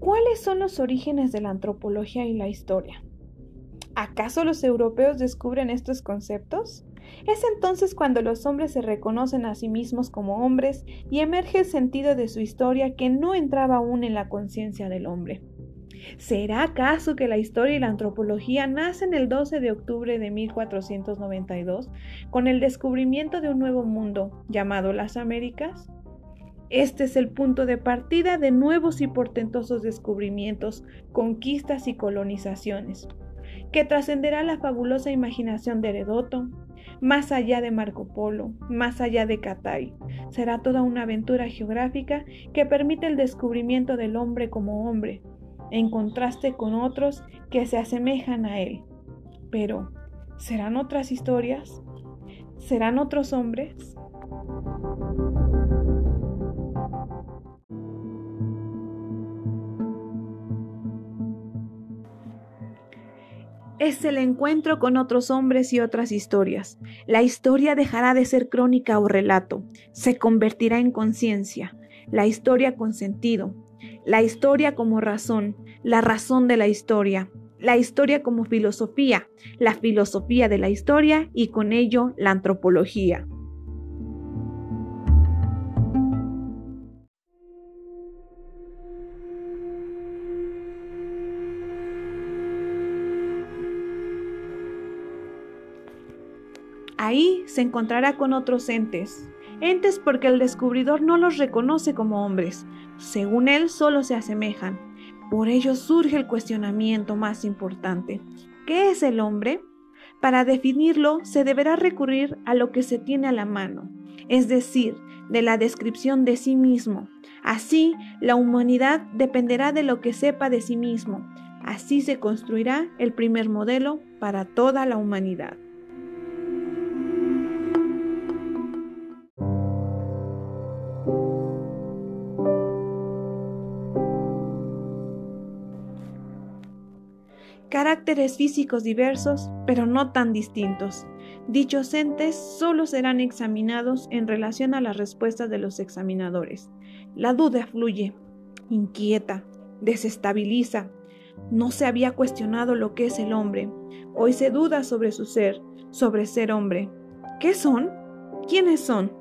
¿Cuáles son los orígenes de la antropología y la historia? ¿Acaso los europeos descubren estos conceptos? Es entonces cuando los hombres se reconocen a sí mismos como hombres y emerge el sentido de su historia que no entraba aún en la conciencia del hombre. ¿Será acaso que la historia y la antropología nacen el 12 de octubre de 1492 con el descubrimiento de un nuevo mundo llamado las Américas? Este es el punto de partida de nuevos y portentosos descubrimientos, conquistas y colonizaciones, que trascenderá la fabulosa imaginación de Herodoto, más allá de Marco Polo, más allá de Catay. Será toda una aventura geográfica que permite el descubrimiento del hombre como hombre, en contraste con otros que se asemejan a él. Pero, ¿serán otras historias? ¿Serán otros hombres? Es el encuentro con otros hombres y otras historias. La historia dejará de ser crónica o relato, se convertirá en conciencia, la historia con sentido, la historia como razón, la razón de la historia, la historia como filosofía, la filosofía de la historia y con ello la antropología. Ahí se encontrará con otros entes, entes porque el descubridor no los reconoce como hombres, según él solo se asemejan. Por ello surge el cuestionamiento más importante. ¿Qué es el hombre? Para definirlo se deberá recurrir a lo que se tiene a la mano, es decir, de la descripción de sí mismo. Así, la humanidad dependerá de lo que sepa de sí mismo. Así se construirá el primer modelo para toda la humanidad. Caracteres físicos diversos, pero no tan distintos. Dichos entes solo serán examinados en relación a las respuestas de los examinadores. La duda fluye, inquieta, desestabiliza. No se había cuestionado lo que es el hombre. Hoy se duda sobre su ser, sobre ser hombre. ¿Qué son? ¿Quiénes son?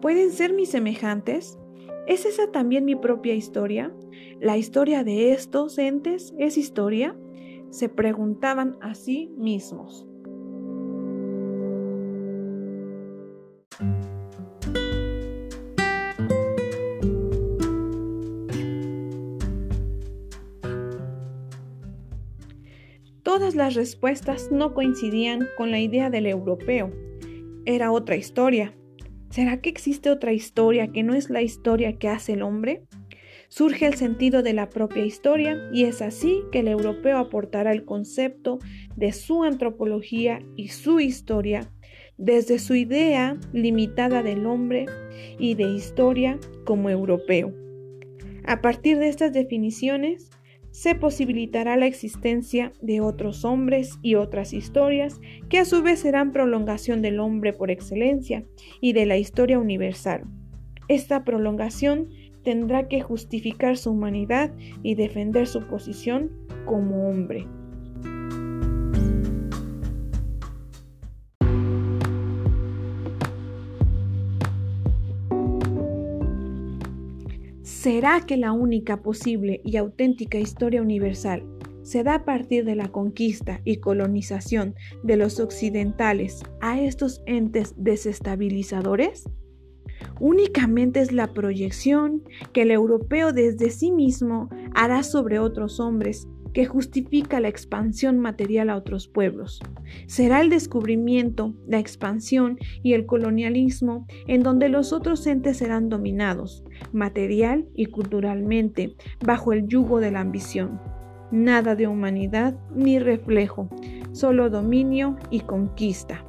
¿Pueden ser mis semejantes? ¿Es esa también mi propia historia? ¿La historia de estos entes es historia? Se preguntaban a sí mismos. Todas las respuestas no coincidían con la idea del europeo. Era otra historia. ¿Será que existe otra historia que no es la historia que hace el hombre? Surge el sentido de la propia historia y es así que el europeo aportará el concepto de su antropología y su historia desde su idea limitada del hombre y de historia como europeo. A partir de estas definiciones, se posibilitará la existencia de otros hombres y otras historias que a su vez serán prolongación del hombre por excelencia y de la historia universal. Esta prolongación tendrá que justificar su humanidad y defender su posición como hombre. ¿Será que la única posible y auténtica historia universal se da a partir de la conquista y colonización de los occidentales a estos entes desestabilizadores? Únicamente es la proyección que el europeo desde sí mismo hará sobre otros hombres que justifica la expansión material a otros pueblos. Será el descubrimiento, la expansión y el colonialismo en donde los otros entes serán dominados, material y culturalmente, bajo el yugo de la ambición. Nada de humanidad ni reflejo, solo dominio y conquista.